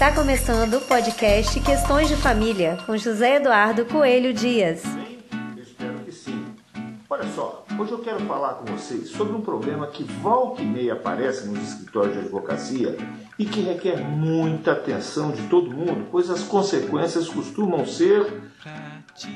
Está começando o podcast Questões de Família com José Eduardo Coelho Dias. Eu espero que sim. Olha só, hoje eu quero falar com vocês sobre um problema que volta e meia aparece nos escritórios de advocacia e que requer muita atenção de todo mundo, pois as consequências costumam ser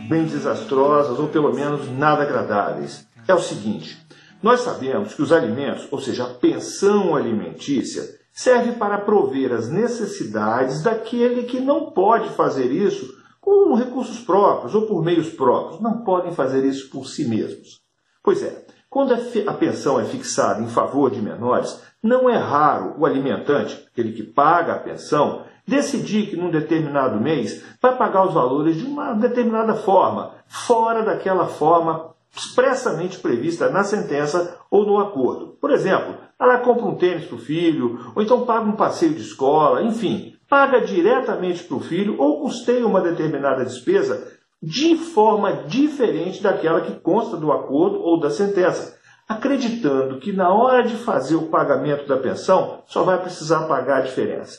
bem desastrosas ou pelo menos nada agradáveis. É o seguinte: nós sabemos que os alimentos, ou seja, a pensão alimentícia, serve para prover as necessidades daquele que não pode fazer isso com recursos próprios ou por meios próprios. Não podem fazer isso por si mesmos. Pois é, quando a pensão é fixada em favor de menores, não é raro o alimentante, aquele que paga a pensão, decidir que num determinado mês vai pagar os valores de uma determinada forma, fora daquela forma expressamente prevista na sentença ou no acordo. Por exemplo, ela compra um tênis para o filho, ou então paga um passeio de escola, enfim, paga diretamente para o filho ou custeia uma determinada despesa de forma diferente daquela que consta do acordo ou da sentença, acreditando que na hora de fazer o pagamento da pensão só vai precisar pagar a diferença.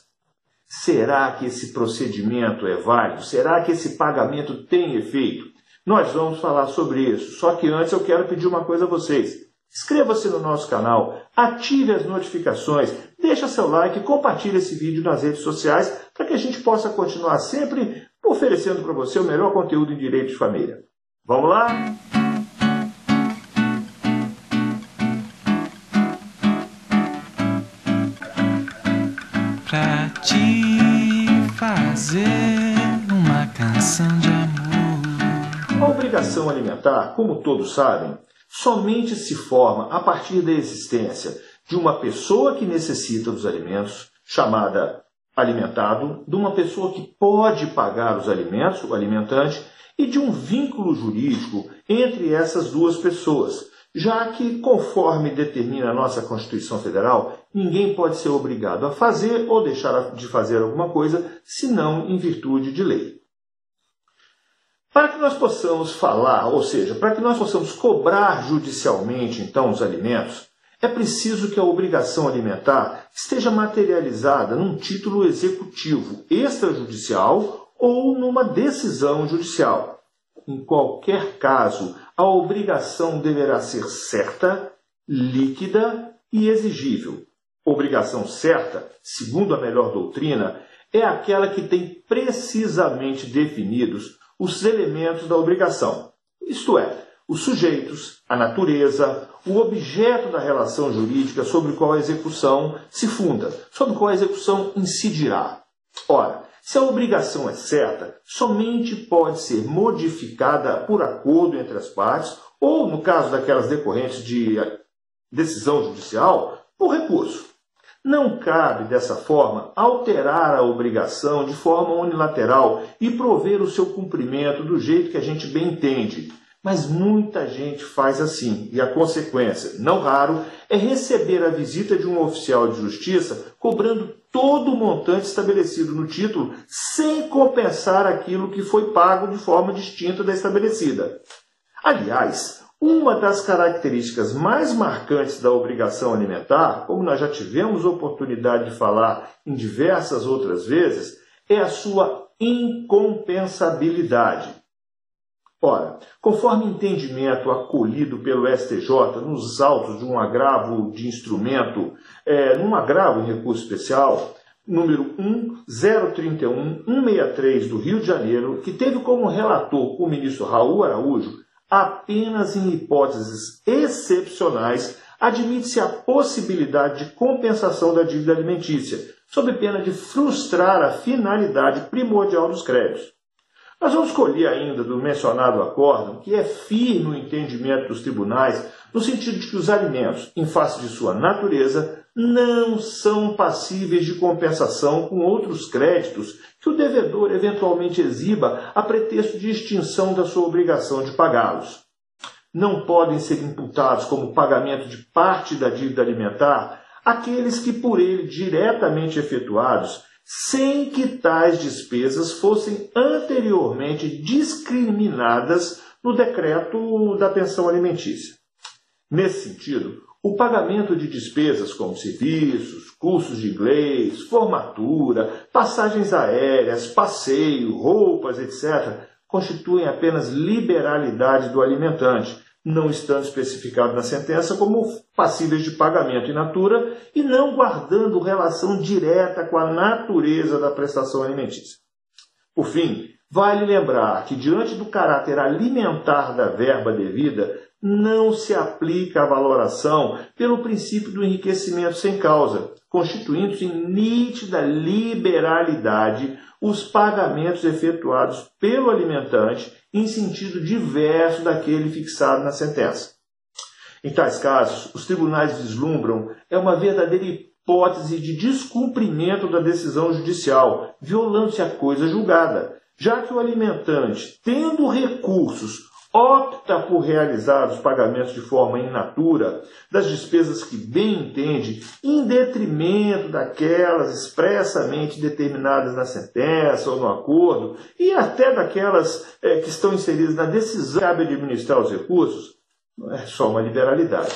Será que esse procedimento é válido? Será que esse pagamento tem efeito? Nós vamos falar sobre isso. Só que antes eu quero pedir uma coisa a vocês. Inscreva-se no nosso canal, ative as notificações, deixa seu like, compartilhe esse vídeo nas redes sociais para que a gente possa continuar sempre oferecendo para você o melhor conteúdo em direito de família. Vamos lá? Pra te fazer uma canção de amor. A obrigação alimentar, como todos sabem, somente se forma a partir da existência de uma pessoa que necessita dos alimentos, chamada alimentado, de uma pessoa que pode pagar os alimentos, o alimentante, e de um vínculo jurídico entre essas duas pessoas, já que, conforme determina a nossa Constituição Federal, ninguém pode ser obrigado a fazer ou deixar de fazer alguma coisa, senão em virtude de lei. Para que nós possamos falar, ou seja, para que nós possamos cobrar judicialmente então os alimentos, é preciso que a obrigação alimentar esteja materializada num título executivo extrajudicial ou numa decisão judicial. Em qualquer caso, a obrigação deverá ser certa, líquida e exigível. Obrigação certa, segundo a melhor doutrina, é aquela que tem precisamente definidos os elementos da obrigação, isto é, os sujeitos, a natureza, o objeto da relação jurídica sobre qual a execução se funda, sobre qual a execução incidirá. Ora, se a obrigação é certa, somente pode ser modificada por acordo entre as partes, ou, no caso daquelas decorrentes de decisão judicial, por recurso. Não cabe, dessa forma, alterar a obrigação de forma unilateral e prover o seu cumprimento do jeito que a gente bem entende. Mas muita gente faz assim, e a consequência, não raro, é receber a visita de um oficial de justiça cobrando todo o montante estabelecido no título, sem compensar aquilo que foi pago de forma distinta da estabelecida. Aliás, uma das características mais marcantes da obrigação alimentar, como nós já tivemos oportunidade de falar em diversas outras vezes, é a sua incompensabilidade. Ora, conforme entendimento acolhido pelo STJ nos autos de um agravo de instrumento, é, num agravo em recurso especial, número 1031-163 do Rio de Janeiro, que teve como relator o ministro Raul Araújo, apenas em hipóteses excepcionais admite-se a possibilidade de compensação da dívida alimentícia, sob pena de frustrar a finalidade primordial dos créditos. Nós vamos escolher ainda do mencionado acórdão que é firme o entendimento dos tribunais no sentido de que os alimentos, em face de sua natureza, não são passíveis de compensação com outros créditos que o devedor eventualmente exiba a pretexto de extinção da sua obrigação de pagá-los. Não podem ser imputados como pagamento de parte da dívida alimentar aqueles que por ele diretamente efetuados, sem que tais despesas fossem anteriormente discriminadas no decreto da pensão alimentícia. Nesse sentido, o pagamento de despesas como serviços, cursos de inglês, formatura, passagens aéreas, passeio, roupas, etc., constituem apenas liberalidade do alimentante, não estando especificado na sentença como passíveis de pagamento in natura e não guardando relação direta com a natureza da prestação alimentícia. Por fim, vale lembrar que, diante do caráter alimentar da verba devida, não se aplica a valoração pelo princípio do enriquecimento sem causa, constituindo-se em nítida liberalidade os pagamentos efetuados pelo alimentante em sentido diverso daquele fixado na sentença. Em tais casos, os tribunais vislumbram é uma verdadeira hipótese de descumprimento da decisão judicial, violando-se a coisa julgada, já que o alimentante, tendo recursos opta por realizar os pagamentos de forma in natura das despesas que bem entende, em detrimento daquelas expressamente determinadas na sentença ou no acordo, e até daquelas é, que estão inseridas na decisão cabe administrar os recursos, não é só uma liberalidade.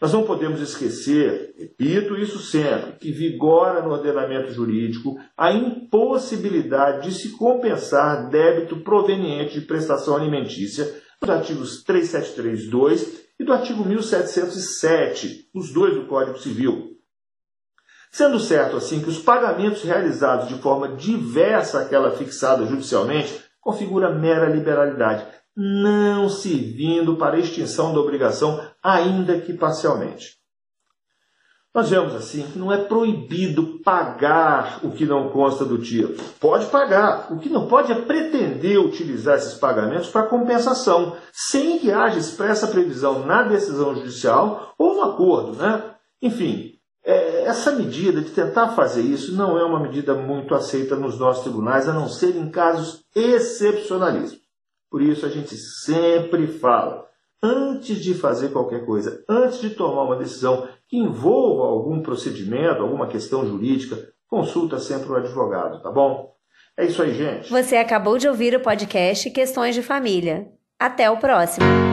Nós não podemos esquecer, repito isso sempre, que vigora no ordenamento jurídico a impossibilidade de se compensar débito proveniente de prestação alimentícia dos artigos 3732 e do artigo 1707, os dois do Código Civil. Sendo certo, assim, que os pagamentos realizados de forma diversa àquela fixada judicialmente configura mera liberalidade, não servindo para extinção da obrigação, ainda que parcialmente. Nós vemos assim que não é proibido pagar o que não consta do título. Pode pagar. O que não pode é pretender utilizar esses pagamentos para compensação, sem que haja expressa previsão na decisão judicial ou no acordo. Né? Enfim, é, essa medida de tentar fazer isso não é uma medida muito aceita nos nossos tribunais, a não ser em casos excepcionalíssimos. Por isso a gente sempre fala, antes de fazer qualquer coisa, antes de tomar uma decisão que envolva algum procedimento, alguma questão jurídica, consulta sempre o advogado, tá bom? É isso aí, gente. Você acabou de ouvir o podcast Questões de Família. Até o próximo.